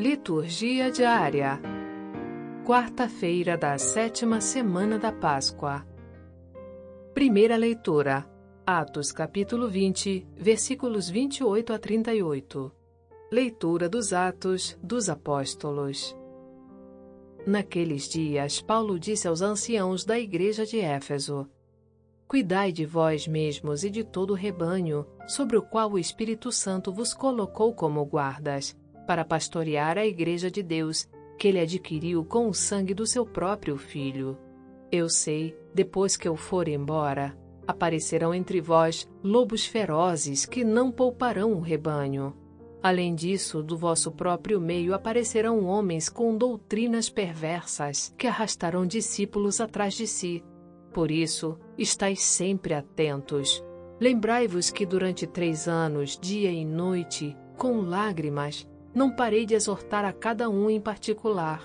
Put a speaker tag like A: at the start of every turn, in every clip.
A: Liturgia diária. Quarta-feira da sétima semana da Páscoa. Primeira leitura. Atos capítulo 20, versículos 28 a 38. Leitura dos Atos dos Apóstolos. Naqueles dias, Paulo disse aos anciãos da igreja de Éfeso: Cuidai de vós mesmos e de todo o rebanho, sobre o qual o Espírito Santo vos colocou como guardas, para pastorear a igreja de Deus, que ele adquiriu com o sangue do seu próprio filho. Eu sei, depois que eu for embora, aparecerão entre vós lobos ferozes que não pouparão o rebanho. Além disso, do vosso próprio meio aparecerão homens com doutrinas perversas que arrastarão discípulos atrás de si por isso, estais sempre atentos. Lembrai-vos que durante três anos, dia e noite, com lágrimas, não parei de exortar a cada um em particular.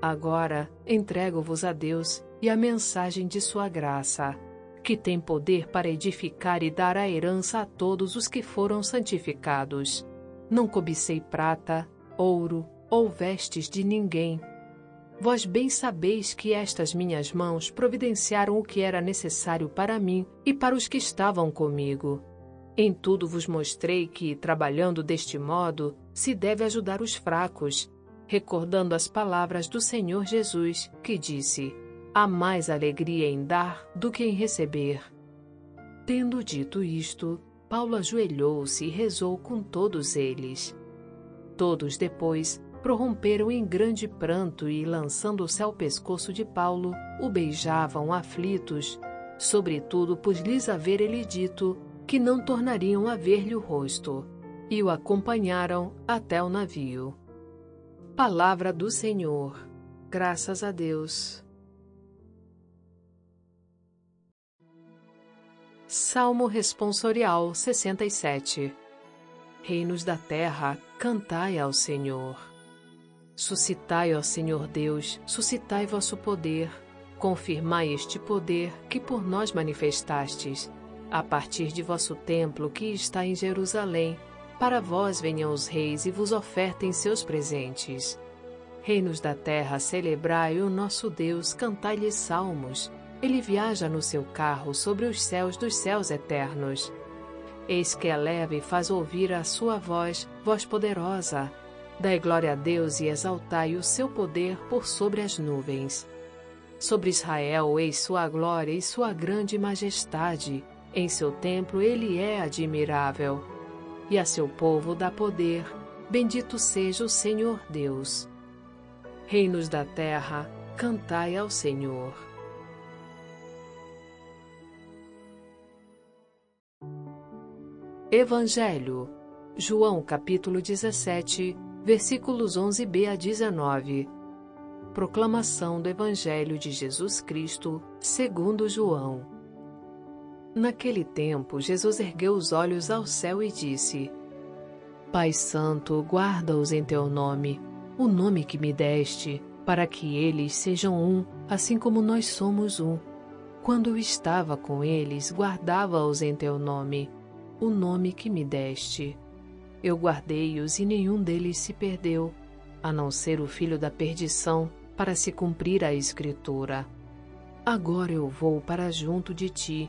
A: Agora entrego-vos a Deus e a mensagem de Sua graça, que tem poder para edificar e dar a herança a todos os que foram santificados. Não cobicei prata, ouro ou vestes de ninguém Vós bem sabeis que estas minhas mãos providenciaram o que era necessário para mim e para os que estavam comigo. Em tudo vos mostrei que, trabalhando deste modo, se deve ajudar os fracos, recordando as palavras do Senhor Jesus, que disse: Há mais alegria em dar do que em receber. Tendo dito isto, Paulo ajoelhou-se e rezou com todos eles. Todos depois prorromperam em grande pranto e, lançando-se ao pescoço de Paulo, o beijavam aflitos, sobretudo por lhes haver ele dito que não tornariam a ver-lhe o rosto, e o acompanharam até o navio. Palavra do Senhor. Graças a Deus. Salmo Responsorial 67 Reinos da terra, cantai ao Senhor. Suscitai, ó Senhor Deus, suscitai vosso poder, confirmai este poder que por nós manifestastes, a partir de vosso templo que está em Jerusalém. Para vós venham os reis e vos ofertem seus presentes. Reinos da terra, celebrai o nosso Deus, cantai-lhe salmos. Ele viaja no seu carro sobre os céus dos céus eternos. Eis que eleva e faz ouvir a sua voz, voz poderosa. Dai glória a Deus e exaltai o seu poder por sobre as nuvens. Sobre Israel eis sua glória e sua grande majestade. Em seu templo ele é admirável. E a seu povo dá poder. Bendito seja o Senhor Deus. Reinos da terra, cantai ao Senhor. Evangelho. João capítulo 17, versículos 11b a 19. Proclamação do Evangelho de Jesus Cristo, segundo João. Naquele tempo, Jesus ergueu os olhos ao céu e disse: Pai Santo, guarda-os em teu nome, o nome que me deste, para que eles sejam um, assim como nós somos um. Quando eu estava com eles, guardava-os em teu nome, o nome que me deste. Eu guardei-os e nenhum deles se perdeu, a não ser o filho da perdição, para se cumprir a Escritura. Agora eu vou para junto de ti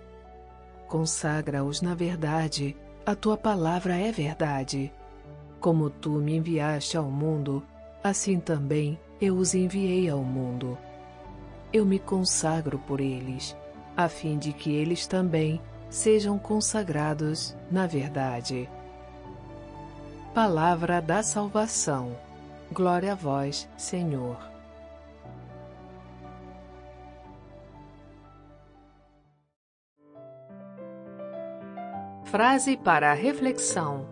A: Consagra-os na verdade, a tua palavra é verdade. Como tu me enviaste ao mundo, assim também eu os enviei ao mundo. Eu me consagro por eles, a fim de que eles também sejam consagrados na verdade. Palavra da salvação. Glória a vós, Senhor. Frase para a reflexão: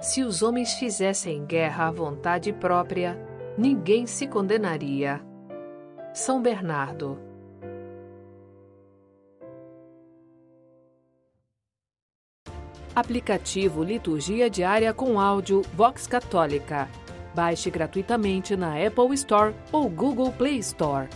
A: Se os homens fizessem guerra à vontade própria, ninguém se condenaria. São Bernardo. Aplicativo Liturgia Diária com áudio Vox Católica. Baixe gratuitamente na Apple Store ou Google Play Store.